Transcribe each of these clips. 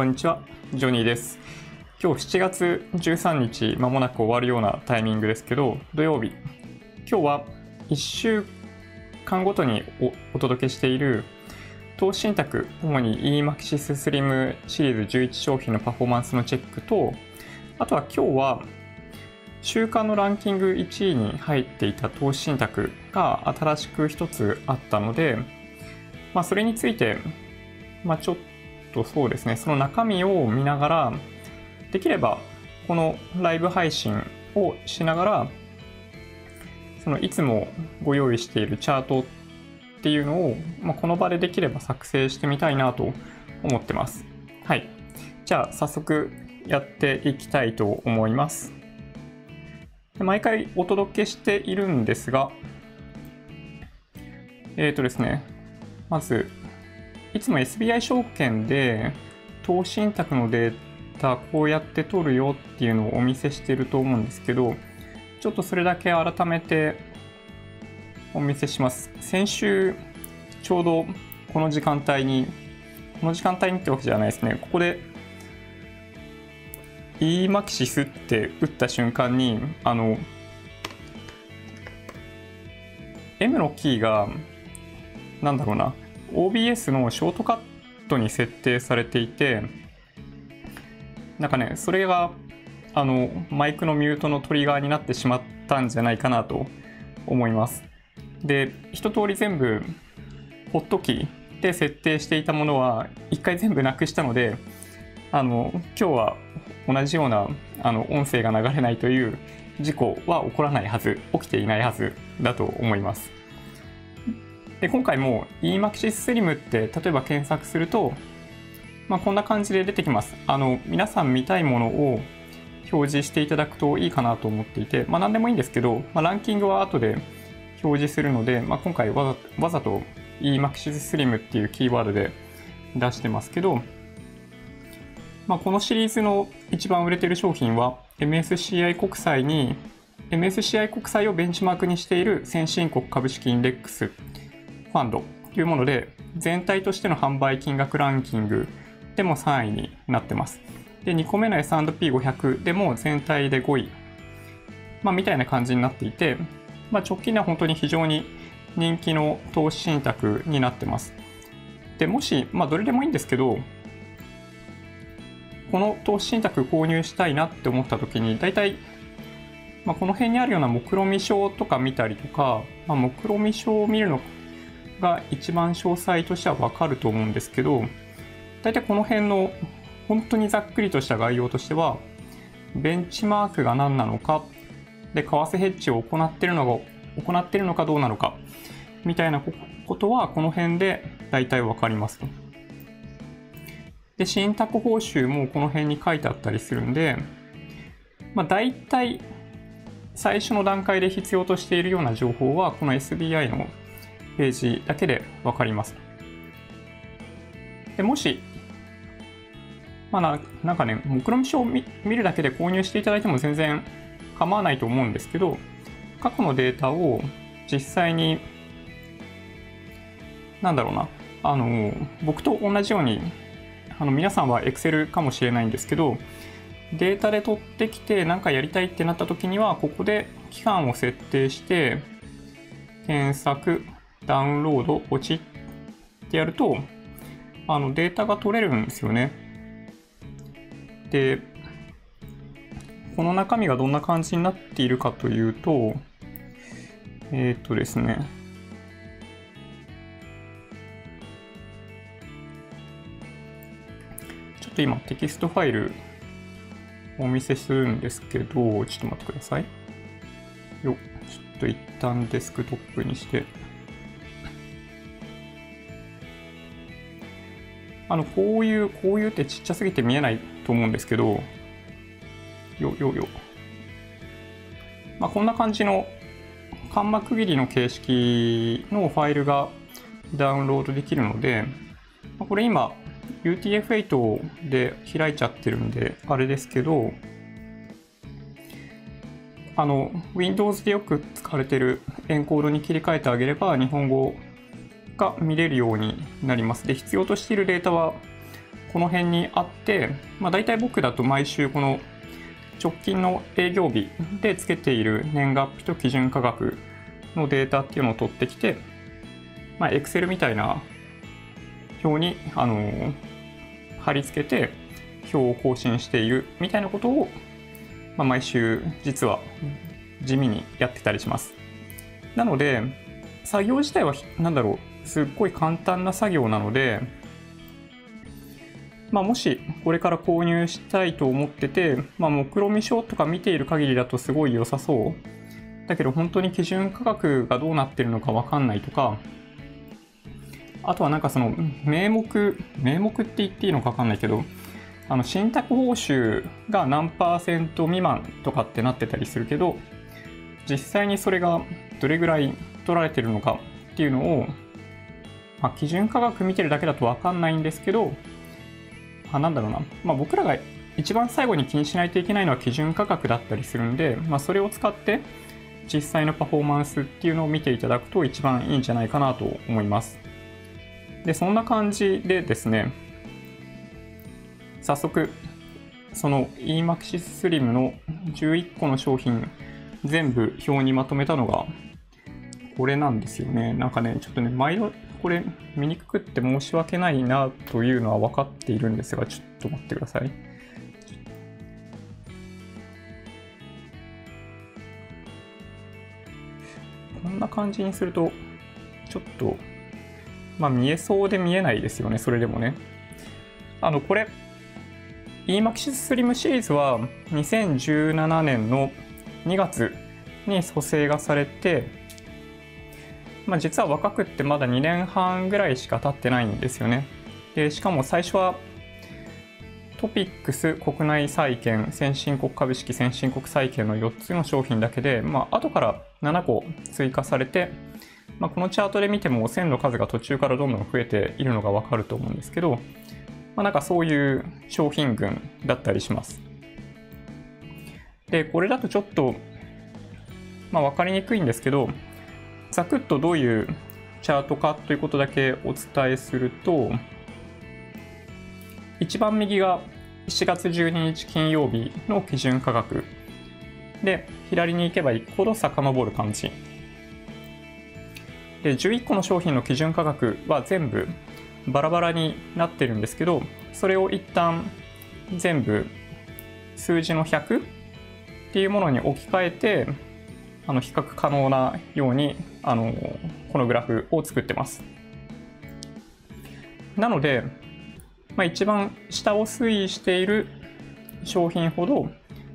こんにちは、ジョニーです。今日7月13日、まもなく終わるようなタイミングですけど、土曜日。今日は1週間ごとにお届けしている投資信託、主に eMaxis Slim シリーズ11商品のパフォーマンスのチェックと、あとは今日は週間のランキング1位に入っていた投資信託が新しく一つあったので、まあ、それについて、まあ、ちょっとそうですね、その中身を見ながら、できればこのライブ配信をしながら、そのいつもご用意しているチャートっていうのを、まあ、この場でできれば作成してみたいなと思ってます。はい。じゃあ早速やっていきたいと思います。で毎回お届けしているんですが、えっ、ー、とですね、まず、いつも SBI 証券で投資信託のデータこうやって取るよっていうのをお見せしてると思うんですけど、ちょっとそれだけ改めてお見せします。先週、ちょうどこの時間帯に、この時間帯にってわけじゃないですね。ここで eMaxis って打った瞬間に、あの、M のキーが、なんだろうな、OBS のショートカットに設定されていて、なんかね、それが、あの、マイクのミュートのトリガーになってしまったんじゃないかなと思います。で、一通り全部、ホットキーで設定していたものは、一回全部なくしたので、あの、今日は同じような、あの、音声が流れないという事故は起こらないはず、起きていないはずだと思います。で今回も eMaxis Slim って例えば検索すると、まあ、こんな感じで出てきます。あの皆さん見たいものを表示していただくといいかなと思っていて、まあ、何でもいいんですけど、まあ、ランキングは後で表示するので、まあ、今回わざわざと eMaxis Slim っていうキーワードで出してますけど、まあ、このシリーズの一番売れてる商品は MSCI 国債に MSCI 国債をベンチマークにしている先進国株式インデックスファンドというもので、全体としての販売金額ランキングでも3位になってます。で、2個目の S&P500 でも全体で5位。まあ、みたいな感じになっていて、まあ、直近では本当に非常に人気の投資信託になってます。で、もし、まあ、どれでもいいんですけど、この投資信託購入したいなって思った時に、大体、まあ、この辺にあるような目論見書とか見たりとか、まあ、目論見書を見るのが一番詳細としてはわかると思うんですけど、大体この辺の本当にざっくりとした概要としては、ベンチマークが何なのか、で、為替ヘッジを行ってるのが、行ってるのかどうなのか、みたいなことはこの辺で大体わかります。で、信託報酬もこの辺に書いてあったりするんで、まあ大体最初の段階で必要としているような情報はこの SBI のページだけで分かります。でもし、まあな、んかね、目論見書を見るだけで購入していただいても全然構わないと思うんですけど、過去のデータを実際に、なんだろうな、あの、僕と同じように、あの皆さんは Excel かもしれないんですけど、データで取ってきて何かやりたいってなった時には、ここで期間を設定して、検索、ダウンロード、ポチってやると、あのデータが取れるんですよね。で、この中身がどんな感じになっているかというと、えっ、ー、とですね、ちょっと今テキストファイルお見せするんですけど、ちょっと待ってください。よちょっと一旦デスクトップにして。あの、こういう、こういうってちっちゃすぎて見えないと思うんですけど、よ、よ、よ。まあ、こんな感じの、間幕区切りの形式のファイルがダウンロードできるので、これ今、UTF-8 で開いちゃってるんで、あれですけど、あの、Windows でよく使われてるエンコードに切り替えてあげれば、日本語が見れるようになります。で、必要としているデータは、この辺にあって、まあ、大体僕だと毎週この直近の営業日でつけている年月日と基準価格のデータっていうのを取ってきて、まあ、Excel みたいな表に、あの貼り付けて表を更新しているみたいなことを、まあ、毎週実は地味にやってたりします。なので、作業自体は、なんだろう、すっごい簡単な作業なので、まあ、もしこれから購入したいと思ってて、まあ、目論見書とか見ている限りだとすごい良さそう。だけど本当に基準価格がどうなってるのかわかんないとか、あとはなんかその名目、名目って言っていいのかわかんないけど、あの信託報酬が何パーセント未満とかってなってたりするけど、実際にそれがどれぐらい取られてるのかっていうのを、まあ、基準価格見てるだけだとわかんないんですけど、あ、なんだろうな、まあ、僕らが一番最後に気にしないといけないのは基準価格だったりするんで、まあ、それを使って実際のパフォーマンスっていうのを見ていただくと一番いいんじゃないかなと思います。で、そんな感じでですね、早速、その eMaxis Slim の11個の商品全部表にまとめたのがこれなんですよね。なんかね、ちょっとね、毎度これ見にくくって申し訳ないなというのは分かっているんですが、ちょっと待ってください。こんな感じにすると、ちょっと、まあ見えそうで見えないですよね、それでもね。あの、これ、EMAXIS Slim シリーズは2017年の2月に蘇生がされて、まあ、実は若くってまだ2年半ぐらいしか経ってないんですよね。でしかも最初はトピックス国内債券先進国株式先進国債券の4つの商品だけで、まあ後から7個追加されて、まあ、このチャートで見ても線の数が途中からどんどん増えているのがわかると思うんですけど、まあ、なんかそういう商品群だったりします。で、これだとちょっと、まあ、分かりにくいんですけど、ざくっとどういうチャートかということだけお伝えすると、一番右が7月12日金曜日の基準価格。で、左に行けば行くほど遡る感じ。で、11個の商品の基準価格は全部バラバラになってるんですけど、それを一旦全部数字の100っていうものに置き換えて、あの比較可能なようにあのこのグラフを作ってます。なので、まあ、一番下を推移している商品ほど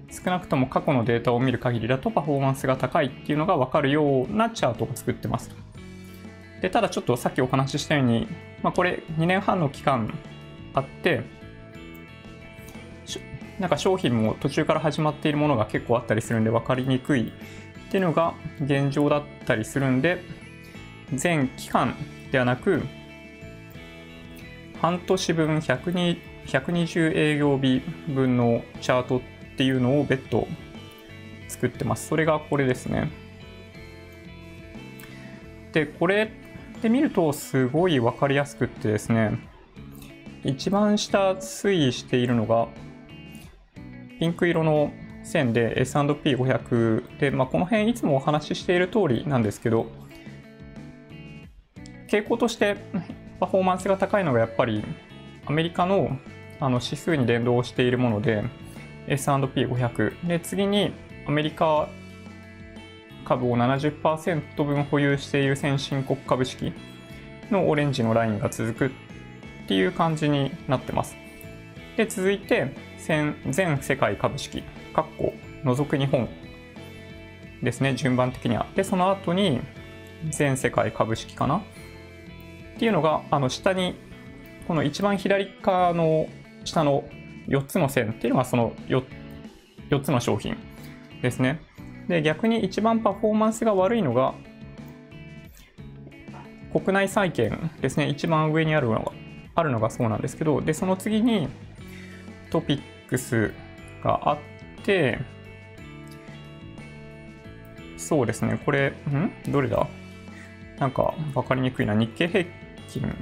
少なくとも過去のデータを見る限りだとパフォーマンスが高いっていうのが分かるようなチャートを作ってます。でただちょっとさっきお話ししたように、まあ、これ2年半の期間あってなんか商品も途中から始まっているものが結構あったりするんで分かりにくいっていうのが現状だったりするんで、全期間ではなく、半年分120営業日分のチャートっていうのを別途作ってます。それがこれですね。で、これで見るとすごい分かりやすくってですね、一番下推移しているのが、ピンク色の線で S&P500 で、まあ、この辺いつもお話ししている通りなんですけど、傾向としてパフォーマンスが高いのがやっぱりアメリカのあの指数に連動しているもので S&P500 で次にアメリカ株を70%分保有している先進国株式のオレンジのラインが続くっていう感じになってます。で続いて全世界株式かっこ除く日本ですね、順番的には。で、その後に全世界株式かな？っていうのが、あの下に、この一番左側の下の4つの線っていうのがその 4, 4つの商品ですね。で、逆に一番パフォーマンスが悪いのが、国内債券ですね。一番上にあるのが、あるのがそうなんですけど、で、その次にトピックスがあっ、そうですね、これ、ん？どれだ？なんか分かりにくいな。日経平均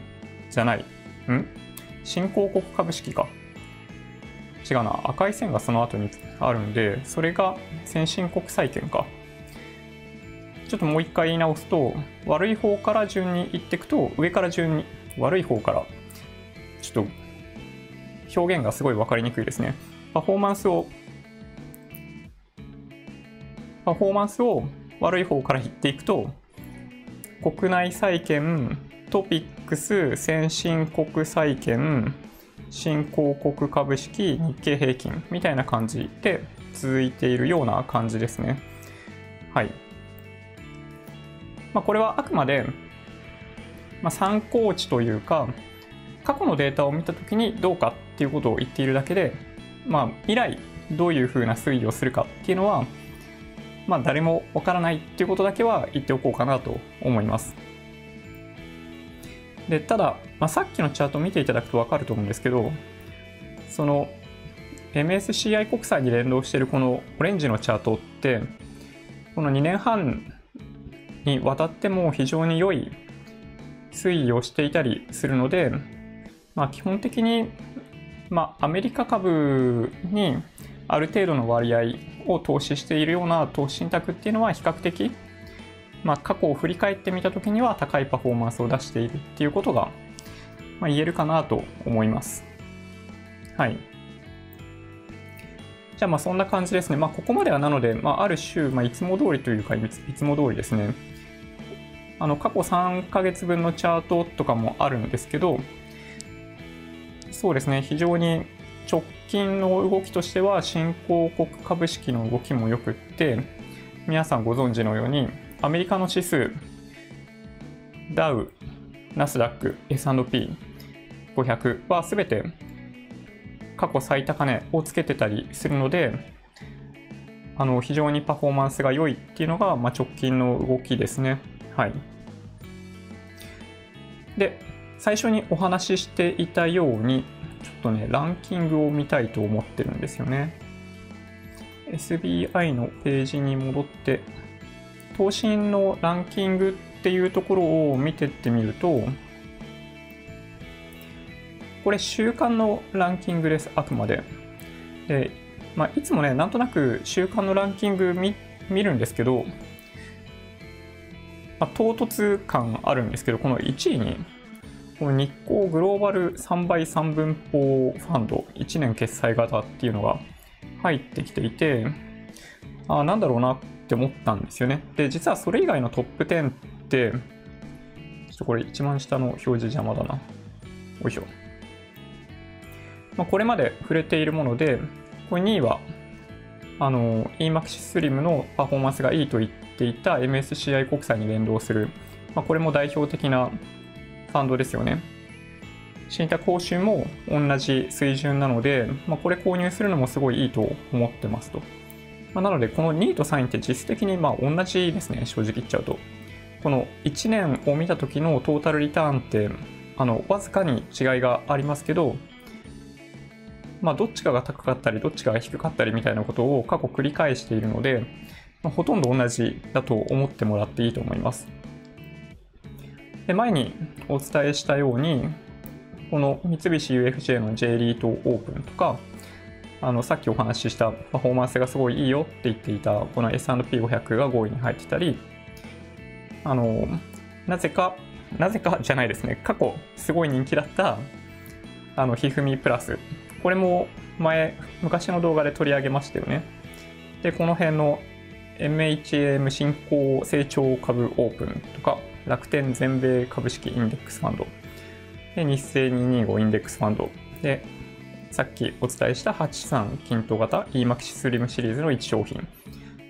じゃない。ん？新興国株式か。違うな、赤い線がその後にあるんで、それが先進国債券か。ちょっともう一回言い直すと、悪い方から順に言っていくと、上から順に、悪い方から、ちょっと表現がすごい分かりにくいですね。パフォーマンスを、パフォーマンスを悪い方から言っていくと、国内債券、トピックス、先進国債券、新興国株式、日経平均みたいな感じで続いているような感じですね。はい。まあ、これはあくまで、まあ、参考値というか、過去のデータを見たときにどうかっていうことを言っているだけで、まあ、未来どういうふうな推移をするかっていうのは、まあ、誰もわからないっていうことだけは言っておこうかなと思います。でただ、まあ、さっきのチャートを見ていただくと分かると思うんですけどその MSCI 国債に連動しているこのオレンジのチャートってこの2年半にわたっても非常に良い推移をしていたりするので、まあ、基本的に、まあ、アメリカ株にある程度の割合を投資しているような投資信託っていうのは比較的まあ、過去を振り返ってみた時には高いパフォーマンスを出しているっていうことが、まあ、言えるかなと思います。はい。じゃあまあそんな感じですね。まあここまではなので、まあ、ある種、まあ、いつも通りというかいつも通りですね。あの過去3ヶ月分のチャートとかもあるんですけど、そうですね、非常に直近の動きとしては新興国株式の動きもよくって、皆さんご存知のように、アメリカの指数、ダウ、ナスダック、S&P500 はすべて過去最高値をつけてたりするので、あの非常にパフォーマンスが良いっていうのが、まあ、直近の動きですね。はい。で、最初にお話ししていたように、ちょっとね、ランキングを見たいと思ってるんですよね。SBI のページに戻って、投信のランキングっていうところを見てってみると、これ週間のランキングです、あくまで。で、まあ、いつもね、なんとなく週間のランキング見見るんですけど、まあ、唐突感あるんですけど、この1位に、この日光グローバル3倍3分法ファンド1年決済型っていうのが入ってきていて、あなんだろうなって思ったんですよね。で、実はそれ以外のトップ10って、ちょっとこれ一番下の表示邪魔だな。よいしょ。まあ、これまで触れているもので、これ2位は、あの、EMAX Slim のパフォーマンスがいいと言っていた MSCI 国債に連動する、まあ、これも代表的なファンドですよね。信託報酬も同じ水準なので、まあ、これ購入するのもすごいいいと思ってますと。まあ、なので、この2位と3位って実質的にま同じですね、正直言っちゃうと。この1年を見た時のトータルリターンって、あの、わずかに違いがありますけど、まあ、どっちかが高かったり、どっちかが低かったりみたいなことを過去繰り返しているので、まあ、ほとんど同じだと思ってもらっていいと思います。で前にお伝えしたように、この三菱 UFJ の J リートオープンとか、あのさっきお話ししたパフォーマンスがすごいいいよって言っていたこの S&P500 が5位に入ってたりあのなぜかなぜかじゃないですね。過去すごい人気だったあのひふみプラスこれも前昔の動画で取り上げましたよね。でこの辺の MHM 新興成長株オープンとか楽天全米株式インデックスファンド。で日清225インデックスファンド。でさっきお伝えした83均等型 EMAX スリムシリーズの1商品。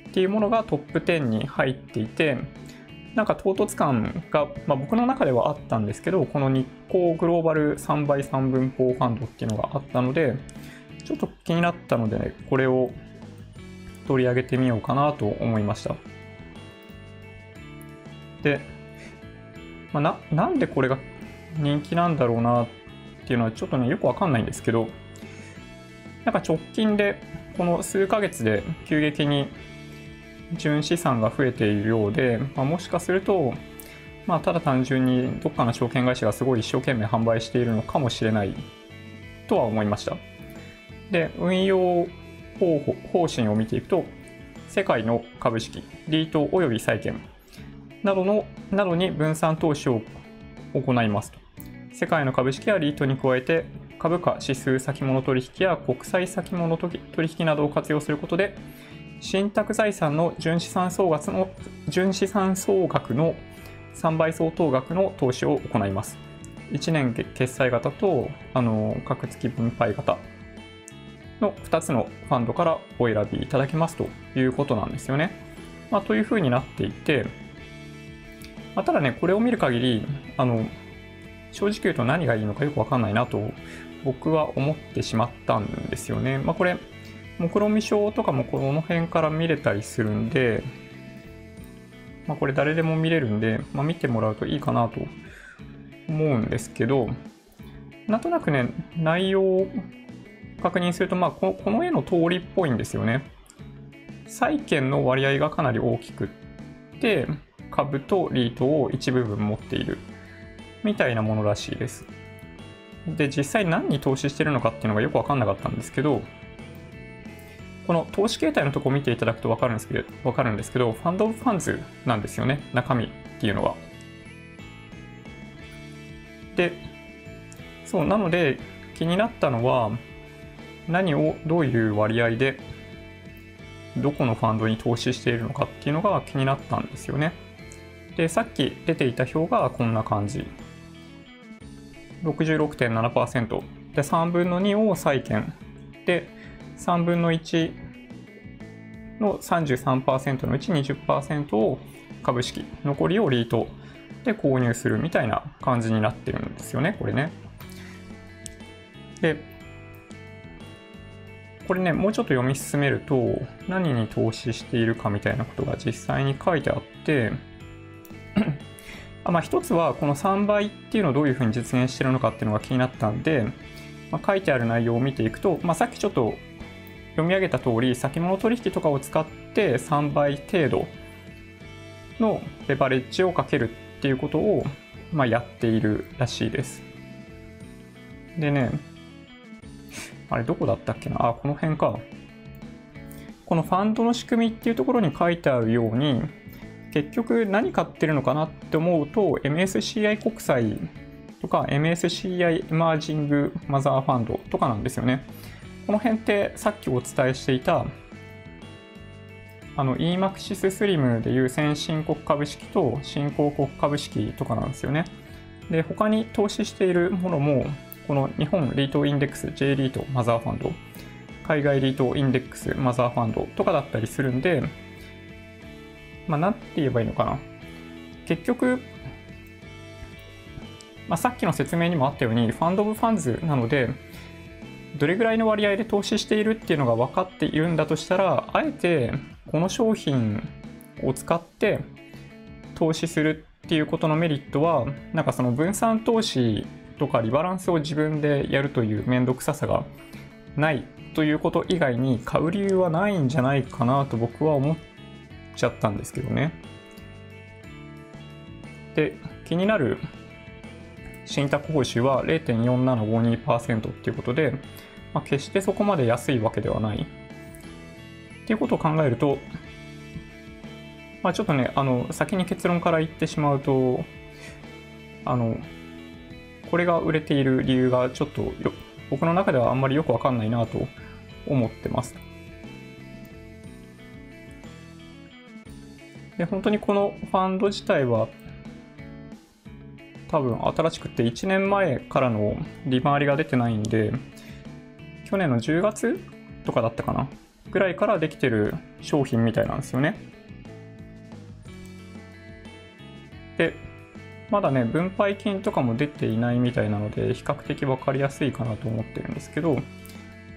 っていうものがトップ10に入っていて、なんか唐突感が、まあ、僕の中ではあったんですけど、この日光グローバル3倍3分法ファンドっていうのがあったので、ちょっと気になったので、ね、これを取り上げてみようかなと思いました。で、まあ、ななんでこれが人気なんだろうなっていうのはちょっとねよくわかんないんですけどなんか直近でこの数ヶ月で急激に純資産が増えているようで、まあ、もしかすると、まあ、ただ単純にどっかの証券会社がすごい一生懸命販売しているのかもしれないとは思いました。で、運用方方針を見ていくと、世界の株式、リート及び債券などのなどに分散投資を行いますと。世界の株式やリートに加えて、株価指数先物取引や国際先物取引などを活用することで、信託財産の純資産総額の純資産総額の3倍相当額の投資を行います。1年決済型とあの格付き分配型の2つのファンドからお選びいただけますということなんですよね。まあ、というふうになっていて、まあ、ただね、これを見る限り、あの正直言うと何がいいのかよくわかんないなと僕は思ってしまったんですよね。まあ、これ、目論見書とかもこの辺から見れたりするんで、まあ、これ誰でも見れるんで、まあ、見てもらうといいかなと思うんですけど、なんとなくね、内容を確認すると、まあ、この絵の通りっぽいんですよね。債券の割合がかなり大きくって、株とリートを一部分持っているみたいなものらしいです。で、実際何に投資してるのかっていうのがよくわかんなかったんですけど、この投資形態のとこを見ていただくとわかるんですけど、わかるんですけど、ファンドオブファンズなんですよね、中身っていうのは。で、そう、なので気になったのは、何をどういう割合でどこのファンドに投資しているのかっていうのが気になったんですよね。で、さっき出ていた表がこんな感じ。66.7%。で、3分の2を債券。で、3分の1の33%のうち20%を株式。残りをリートで購入するみたいな感じになってるんですよね、これね。で、これね、もうちょっと読み進めると、何に投資しているかみたいなことが実際に書いてあって、まあ、一つはこの3倍っていうのをどういうふうに実現してるのかっていうのが気になったんで、まあ、書いてある内容を見ていくと、まあ、さっきちょっと読み上げた通り先物取引とかを使って3倍程度のレバレッジをかけるっていうことを、まあ、やっているらしいです。でね、あれどこだったっけな？あ、この辺か。このファンドの仕組みっていうところに書いてあるように、結局何買ってるのかなって思うと MSCI 国債とか MSCI エマージングマザーファンドとかなんですよね。この辺ってさっきお伝えしていたあの EMAXIS SLIM でいう先進国株式と新興国株式とかなんですよね。で、他に投資しているものも、この日本リートインデックス J リートマザーファンド、海外リートインデックスマザーファンドとかだったりするんで、まあ、なんて言えばいいのかな。結局、まあ、さっきの説明にもあったように、ファンド・オブ・ファンズなので、どれぐらいの割合で投資しているっていうのが分かっているんだとしたら、あえてこの商品を使って投資するっていうことのメリットは、なんかその分散投資とかリバランスを自分でやるという面倒くささがないということ以外に買う理由はないんじゃないかなと僕は思っちゃったんですけどね。で、気になる信託報酬は0.4752%っていうことで、まあ、決してそこまで安いわけではない。っていうことを考えると、まあ、ちょっとね、あの、先に結論から言ってしまうと、あの、これが売れている理由がちょっと僕の中ではあんまりよくわかんないなと思ってます。で、本当にこのファンド自体は多分新しくて1年前からの利回りが出てないんで、去年の10月とかだったかなぐらいからできてる商品みたいなんですよね。で、まだね、分配金とかも出ていないみたいなので、比較的分かりやすいかなと思ってるんですけど、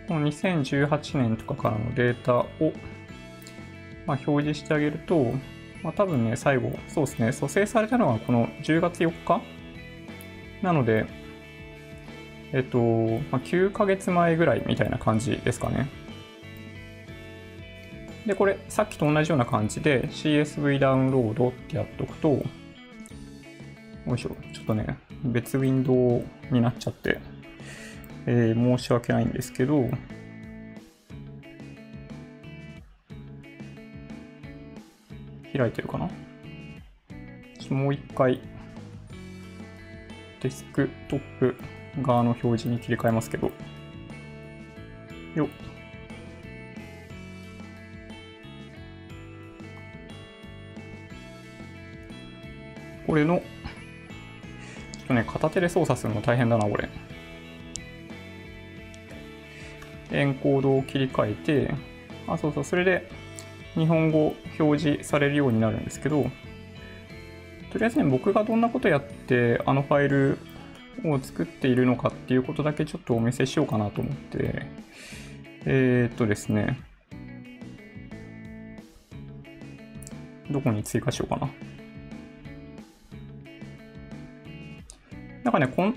この2018年とかからのデータを、まあ、表示してあげると、まあ、多分ね、最後、そうですね、蘇生されたのはこの10月4日？なので、えっと、まあ、9ヶ月前ぐらいみたいな感じですかね。で、これ、さっきと同じような感じで CSV ダウンロードってやっとくと、よいしょ、ちょっとね、別ウィンドウになっちゃって、えー、申し訳ないんですけど、開いてるかな？もう一回、デスクトップ側の表示に切り替えますけど、よっ。これの、ちょっとね、片手で操作するの大変だな、これ。エンコードを切り替えて、あ、そうそう、それで日本語表示されるようになるんですけど、とりあえずね、僕がどんなことやってあのファイルを作っているのかっていうことだけちょっとお見せしようかなと思って、えー、っとですね、どこに追加しようかな。なんかね、こん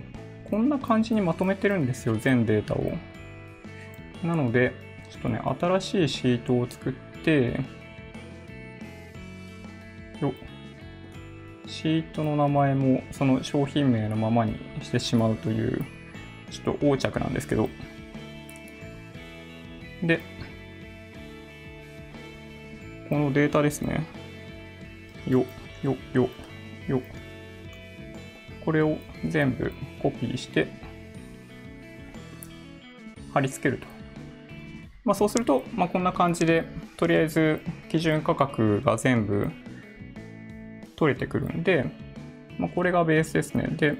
こんな感じにまとめてるんですよ、全データを。なので、ちょっとね、新しいシートを作って、よシートの名前もその商品名のままにしてしまうというちょっと横着なんですけど。でこのデータですね。よよよよこれを全部コピーして貼り付けると、まあ、そうすると、まあ、こんな感じでとりあえず基準価格が全部取れてくるんで、まあ、これがベースですね。で、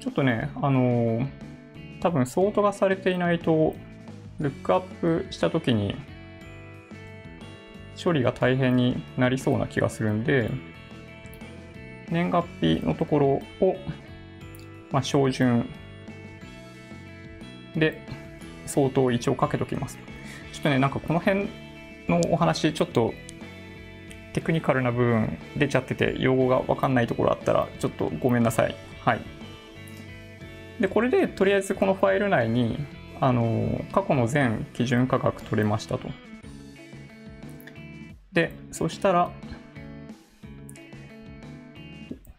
ちょっとね、あのー、多分ソートがされていないと、ルックアップしたときに、処理が大変になりそうな気がするんで、年月日のところを、まあ、照準で相当一応かけときます。ちょっとね、なんかこの辺のお話、ちょっとテクニカルな部分出ちゃってて用語が分かんないところあったらちょっとごめんなさい。はい。で、これでとりあえずこのファイル内にあの過去の全基準価格取れましたと。で、そしたら、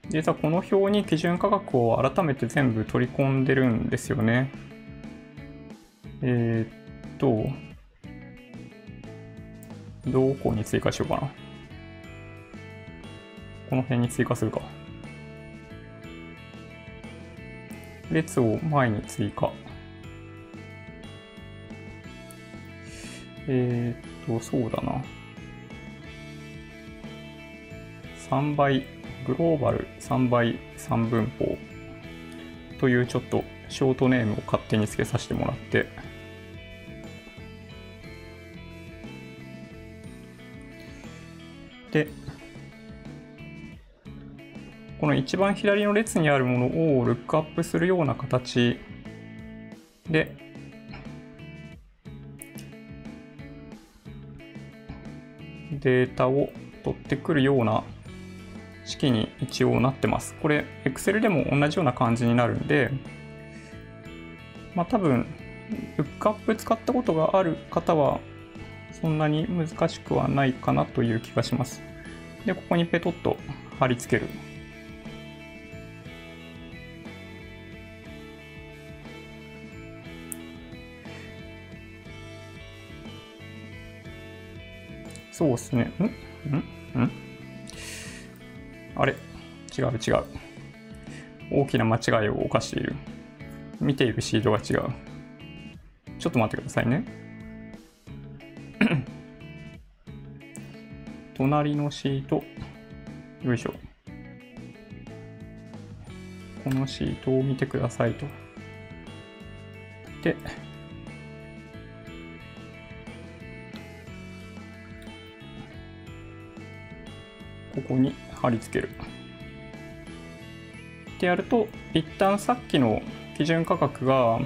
実はこの表に基準価格を改めて全部取り込んでるんですよね。えー、っと、どこに追加しようかな。この辺に追加するか。列を前に追加。えー、っと、そうだな。3倍、グローバル3倍3分法というちょっとショートネームを勝手に付けさせてもらって、で、この一番左の列にあるものをルックアップするような形でデータを取ってくるような式に一応なってます。これ Excel でも同じような感じになるんで、まあ多分、ルックアップ使ったことがある方はそんなに難しくはないかなという気がします。で、ここにペトッと貼り付ける。そうですね。ん？ん？ん？あれ？違う違う。大きな間違いを犯している。見ているシートが違う。ちょっと待ってくださいね。隣のシート。よいしょ。このシートを見てくださいと。で、ここに貼り付ける。ってやると一旦さっきの基準価格が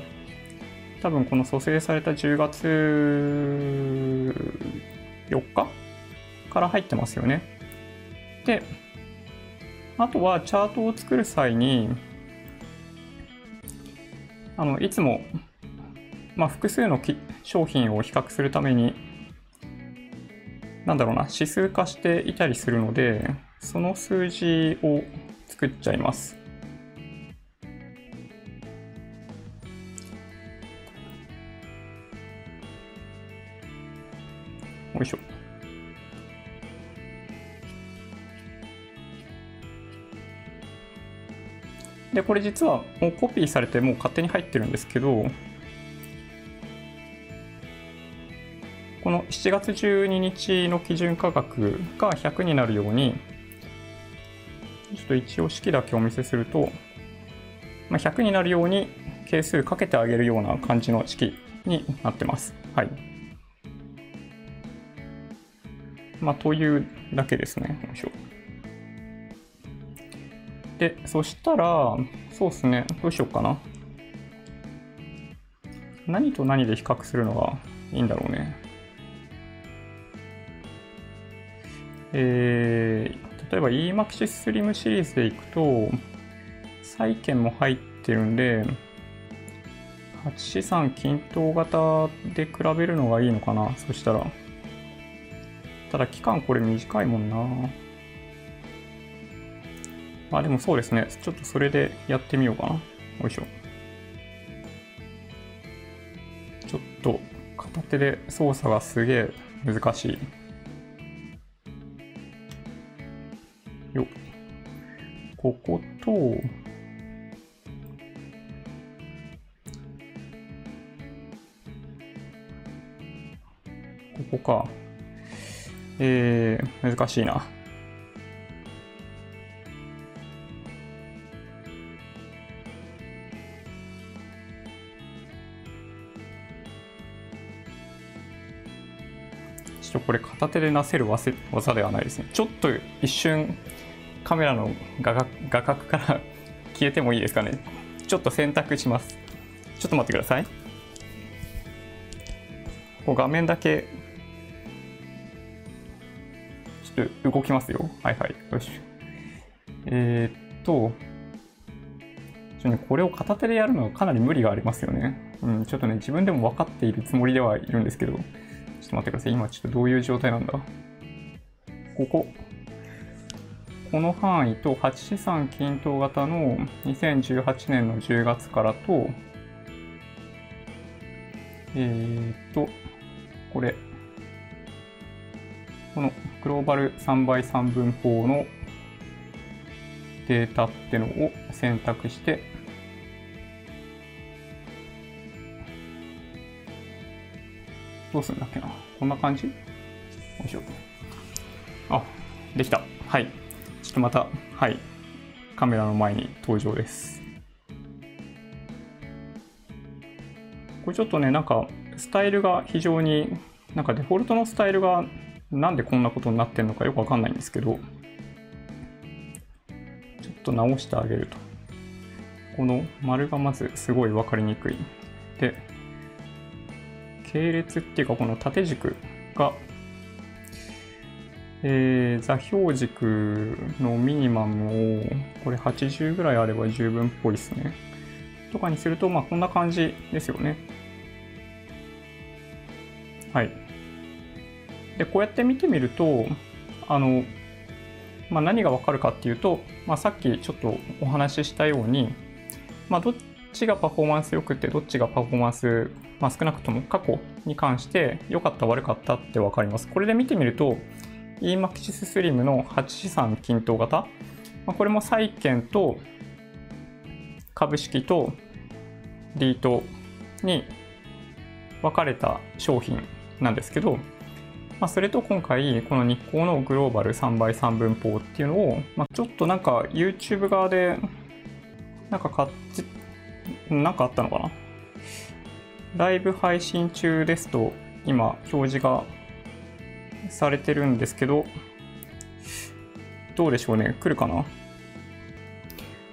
多分この蘇生された10月4日から入ってますよね。で、あとはチャートを作る際に、あの、いつも、まあ、複数の商品を比較するために、なんだろうな、指数化していたりするので、その数字を作っちゃいます。よいしょ。で、これ実はもうコピーされてもう勝手に入ってるんですけど、この7月12日の基準価格が100になるように、ちょっと一応式だけお見せすると、まあ、100になるように係数かけてあげるような感じの式になってます。はい。まあ、というだけですね。よいしょ。で、そしたら、そうですね。どうしようかな。何と何で比較するのがいいんだろうね。えー、例えば EMAXSLIM シリーズでいくと、債券も入ってるんで、8資産均等型で比べるのがいいのかな。そしたら。ただ期間これ短いもんな。まあでもそうですね。ちょっとそれでやってみようかな。よいしょ。ちょっと片手で操作がすげえ難しい。よここと、ここか。えー、難しいな。ちょっとこれ片手でなせる技ではないですね。ちょっと一瞬カメラの画角画角から消えてもいいですかね。ちょっと選択します。ちょっと待ってください。こう画面だけちょっと動きますよ。はいはい。よし。えー、っと、ちょね、これを片手でやるのはかなり無理がありますよね。うん、ちょっとね、自分でも分かっているつもりではいるんですけど、っと待ってください。今ちょっとどういう状態なんだ？ここ。この範囲と8資産均等型の2018年の10月からと、えー、っと、これ、このグローバル3倍3分法のデータってのを選択して、どうするんだっけなこんな感じ？よいしょ。あ、できた。はい。ちょっとまた、はい。カメラの前に登場です。これちょっとね、なんか、スタイルが非常に、なんかデフォルトのスタイルがなんでこんなことになってんのかよくわかんないんですけど、ちょっと直してあげると。この丸がまずすごいわかりにくい。で、系列っていうかこの縦軸が、えー、座標軸のミニマムをこれ80ぐらいあれば十分っぽいですね。とかにすると、まあこんな感じですよね。はい。でこうやって見てみるとあの、まあ、何がわかるかっていうと、まあ、さっきちょっとお話ししたように、まあ、どっちがパフォーマンス良くてどっちがパフォーマンス、まあ、少なくとも過去に関して良かった悪かったって分かります。これで見てみると EMAXIS Slim の8資産均等型、まあ、これも債券と株式とリートに分かれた商品なんですけど、まあ、それと今回この日光のグローバル3倍3分法っていうのを、まあ、ちょっとなんか YouTube 側でなんか買ってなんかあったのかなライブ配信中ですと今表示がされてるんですけどどうでしょうね。来るかな？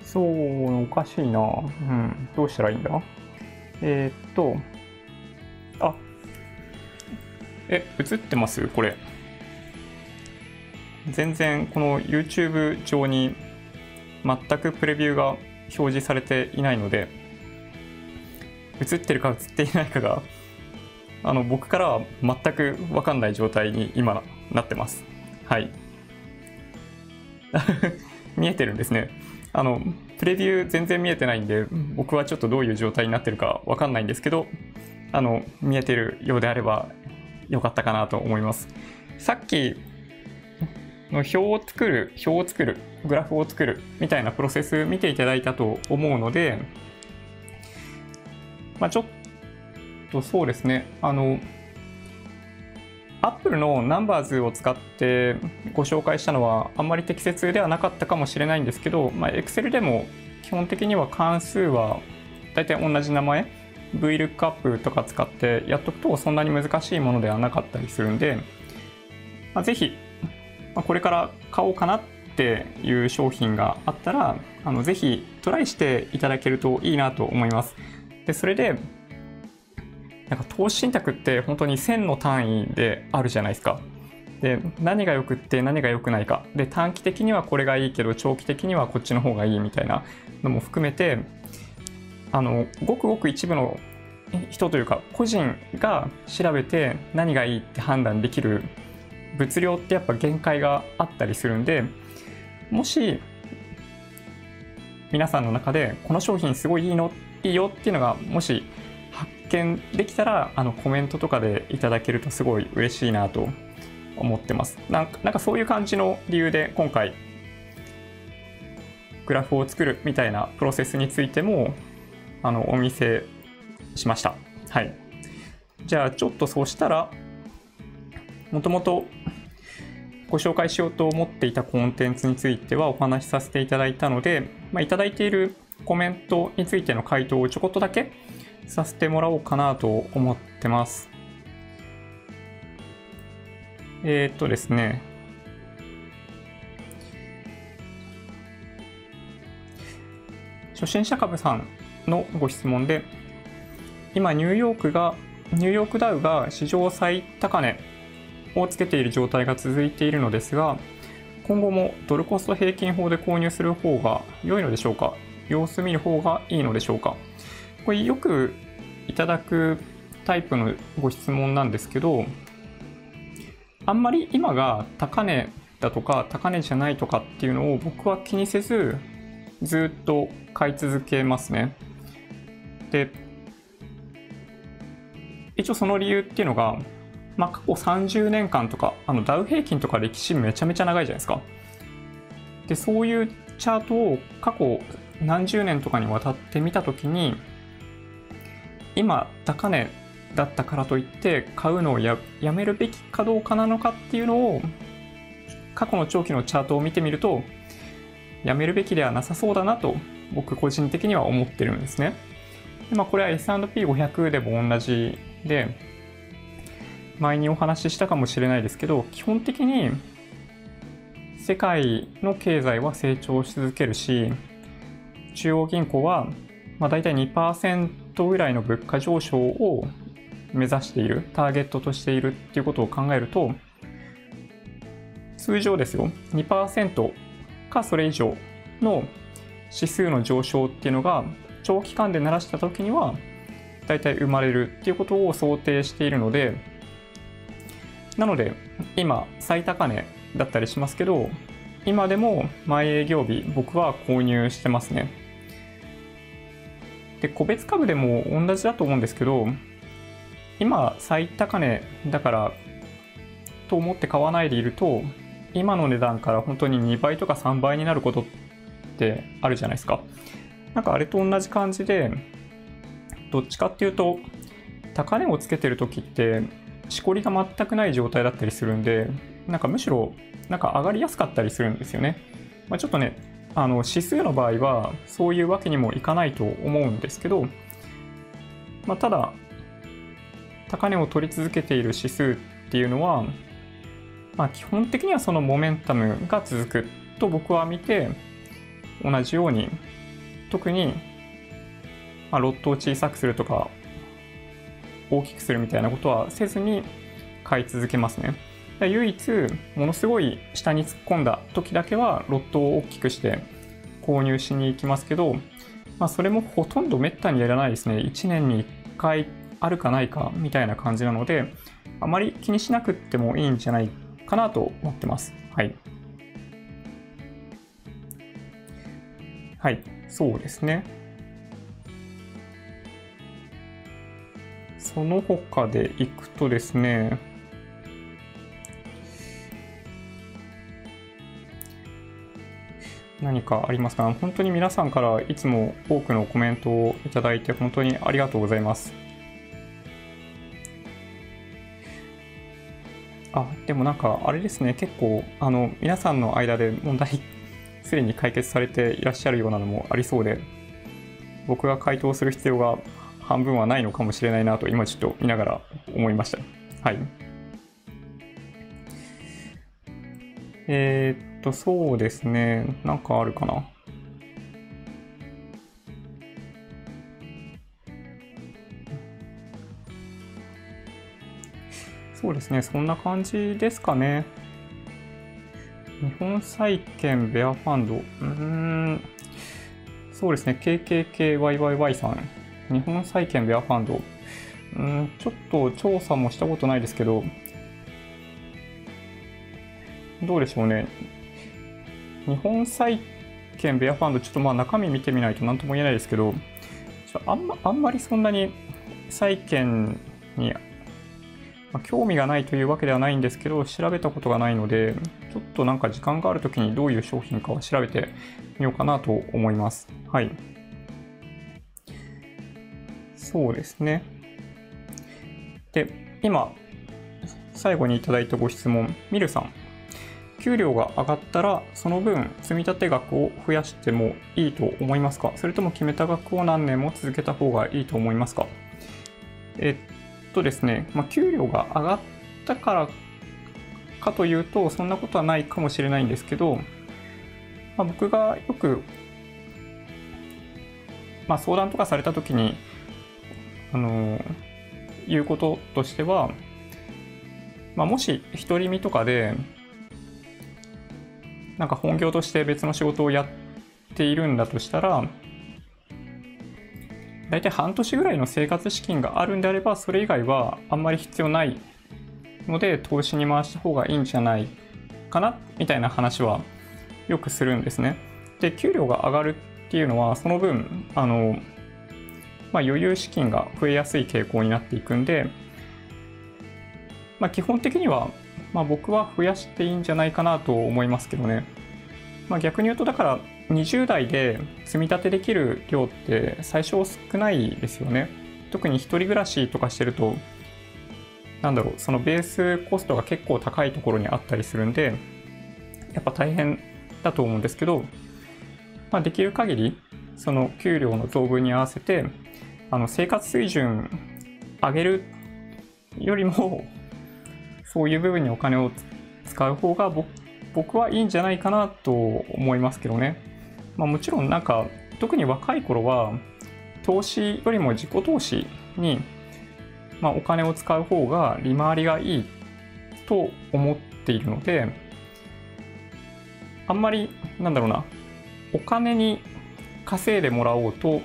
そうおかしいな。うん。どうしたらいいんだ？えー、っとあえ、映ってます？これ。全然この YouTube 上に全くプレビューが表示されていないので、映ってるか映っていないかが、あの、僕からは全くわかんない状態に今なってます。はい。見えてるんですね。あの、プレビュー全然見えてないんで、僕はちょっとどういう状態になってるかわかんないんですけど、あの、見えてるようであれば良かったかなと思います。さっきの表を作る、表を作る、グラフを作るみたいなプロセス見ていただいたと思うので、まあ、ちょっとそうですね、あの、Apple の Numbers を使ってご紹介したのはあんまり適切ではなかったかもしれないんですけど、まあ、Excel でも基本的には関数は大体同じ名前 VLOOKUP とか使ってやっとくとそんなに難しいものではなかったりするんで、まあ、ぜひ、まあ、これから買おうかなっていう商品があったらあのぜひトライしていただけるといいなと思います。でそれでなんか投資信託って本当に1000の単位であるじゃないですか。で何がよくって何が良くないかで短期的にはこれがいいけど長期的にはこっちの方がいいみたいなのも含めてあのごくごく一部の人というか個人が調べて何がいいって判断できる物量ってやっぱ限界があったりするんでもし皆さんの中でこの商品すごいいいのいいよっていうのがもし発見できたらあのコメントとかでいただけるとすごい嬉しいなと思ってます。なんかなんかそういう感じの理由で今回グラフを作るみたいなプロセスについてもあのお見せしました。はい。じゃあちょっとそうしたらもともとご紹介しようと思っていたコンテンツについてはお話しさせていただいたので、まあ、いただいているコメントについての回答をちょこっとだけさせてもらおうかなと思ってます。えー、っとですね。初心者株さんのご質問で、今ニューヨークが、ニューヨークダウが史上最高値をつけている状態が続いているのですが、今後もドルコスト平均法で購入する方が良いのでしょうか？様子見る方がいいのでしょうかこれよくいただくタイプのご質問なんですけど、あんまり今が高値だとか高値じゃないとかっていうのを僕は気にせずずっと買い続けますね。で、一応その理由っていうのが、まあ、過去30年間とか、あのダウ平均とか歴史めちゃめちゃ長いじゃないですか。で、そういうチャートを過去何十年とかにわたって見たときに、今高値だったからといって買うのをやめるべきかどうかなのかっていうのを過去の長期のチャートを見てみるとやめるべきではなさそうだなと僕個人的には思ってるんですね。でまあ、これは S&P500 でも同じで前にお話ししたかもしれないですけど基本的に世界の経済は成長し続けるし中央銀行はまあ大体2%ぐらいの物価上昇を目指している、ターゲットとしているっていうことを考えると、通常ですよ、2%かそれ以上の指数の上昇っていうのが長期間で鳴らした時には大体生まれるっていうことを想定しているのでなので今最高値だったりしますけど今でも前営業日僕は購入してますね。で個別株でも同じだと思うんですけど今最高値だからと思って買わないでいると今の値段から本当に2倍とか3倍になることってあるじゃないですか。なんかあれと同じ感じでどっちかっていうと高値をつけてる時ってしこりが全くない状態だったりするんでなんかむしろなんか上がりやすかったりするんですよね。まあ、ちょっとねあの指数の場合はそういうわけにもいかないと思うんですけど、まあ、ただ高値を取り続けている指数っていうのは、まあ、基本的にはそのモメンタムが続くと僕は見て同じように特に、まあ、ロットを小さくするとか大きくするみたいなことはせずに買い続けますね。唯一ものすごい下に突っ込んだ時だけはロットを大きくして購入しに行きますけど、まあ、それもほとんどめったにやらないですね。1年に1回あるかないかみたいな感じなので、あまり気にしなくってもいいんじゃないかなと思ってます。はい。はい、そうですね。その他でいくとですね、何かありますか？本当に皆さんからいつも多くのコメントをいただいて本当にありがとうございます。あ、でもなんかあれですね、結構あの皆さんの間で問題すでに解決されていらっしゃるようなのもありそうで、僕が回答する必要が半分はないのかもしれないなと今ちょっと見ながら思いました。はい。えー、っと、そうですね。なんかあるかな。そうですね。そんな感じですかね。日本債券ベアファンド。うーん。そうですね。KKKYYY さん。日本債券ベアファンド。うん、ちょっと調査もしたことないですけど、どうでしょうね。日本債券ベアファンド、ちょっとまあ中身見てみないと何とも言えないですけど、あんまあんまりそんなに債券に、まあ、興味がないというわけではないんですけど、調べたことがないので、ちょっとなんか時間があるときにどういう商品かを調べてみようかなと思います。はい。そうですね。で、今、最後にいただいたご質問、ミルさん。給料が上がったら、その分積立額を増やしてもいいと思いますか？それとも決めた額を何年も続けた方がいいと思いますか？えっとですね、まあ、給料が上がったからかというと、そんなことはないかもしれないんですけど、まあ、僕がよく、まあ、相談とかされたときに、あの言うこととしては、まあ、もし独り身とかでなんか本業として別の仕事をやっているんだとしたら、大体半年ぐらいの生活資金があるんであれば、それ以外はあんまり必要ないので、投資に回した方がいいんじゃないかな、みたいな話はよくするんですね。で、給料が上がるっていうのは、その分、あの、まあ、余裕資金が増えやすい傾向になっていくんで、まあ、基本的にはまあ、僕は増やしていいんじゃないかなと思いますけどね。まあ、逆に言うとだから20代で積み立てできる量って最初少ないですよね。特に一人暮らしとかしてると、なんだろう、そのベースコストが結構高いところにあったりするんで、やっぱ大変だと思うんですけど、まあ、できる限り、その給料の増分に合わせて、あの生活水準上げるよりも、そういう部分にお金を使う方が僕はいいんじゃないかなと思いますけどね。まあ、もちろんなんか特に若い頃は投資よりも自己投資に、まあ、お金を使う方が利回りがいいと思っているのであんまりなんだろうなお金に稼いでもらおうと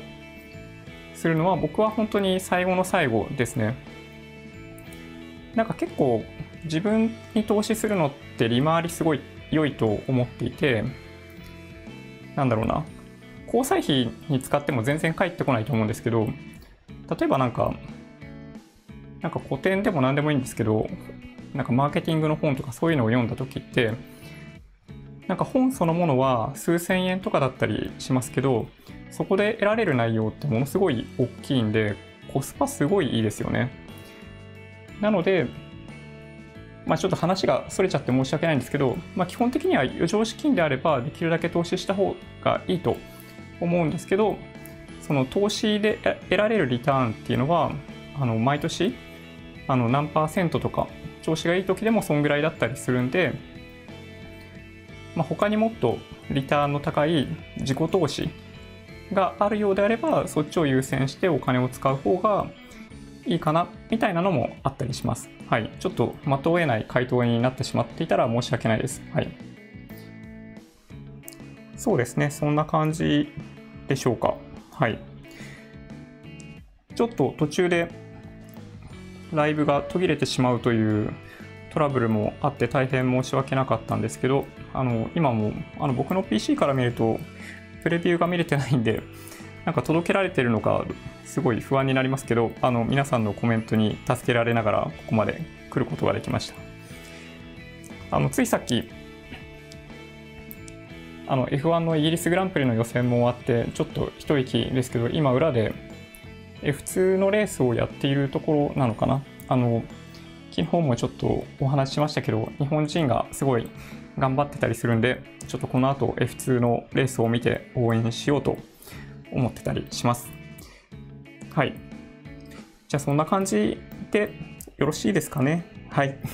するのは僕は本当に最後の最後ですね。なんか結構自分に投資するのって利回りすごい良いと思っていて、なんだろうな、交際費に使っても全然返ってこないと思うんですけど、例えばなんか、なんか古典でも何でもいいんですけど、なんかマーケティングの本とかそういうのを読んだ時って、なんか本そのものは数千円とかだったりしますけど、そこで得られる内容ってものすごい大きいんで、コスパすごいいいですよね。なので、まあ、ちょっと話がそれちゃって申し訳ないんですけど、まあ、基本的には余剰資金であればできるだけ投資した方がいいと思うんですけどその投資で得られるリターンっていうのはあの毎年あの何パーセントとか調子がいい時でもそんぐらいだったりするんで、まあ、他にもっとリターンの高い自己投資があるようであればそっちを優先してお金を使う方がいいかなみたいなのもあったりします。はい。ちょっと的を得ない回答になってしまっていたら申し訳ないです。はい。そうですね。そんな感じでしょうか。はい。ちょっと途中でライブが途切れてしまうというトラブルもあって大変申し訳なかったんですけど、あの、今もあの僕の PC から見るとプレビューが見れてないんで、なんか届けられてるのかすごい不安になりますけどあの皆さんのコメントに助けられながらここまで来ることができました。あのついさっきあの F1 のイギリスグランプリの予選も終わってちょっと一息ですけど今裏で F2 のレースをやっているところなのかな。あの昨日もちょっとお話ししましたけど日本人がすごい頑張ってたりするんでちょっとこの後 F2 のレースを見て応援しようと思ってたりします。はい。じゃあそんな感じでよろしいですかね。はい。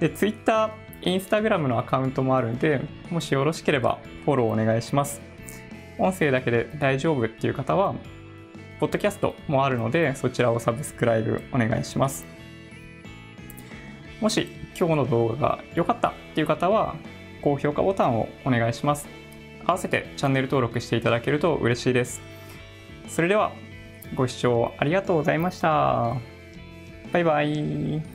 で Twitter、Instagram のアカウントもあるんでもしよろしければフォローお願いします。音声だけで大丈夫っていう方はポッドキャストもあるのでそちらをサブスクライブお願いします。もし今日の動画が良かったっていう方は高評価ボタンをお願いします。合わせてチャンネル登録していただけると嬉しいですそれではご視聴ありがとうございました。バイバイ。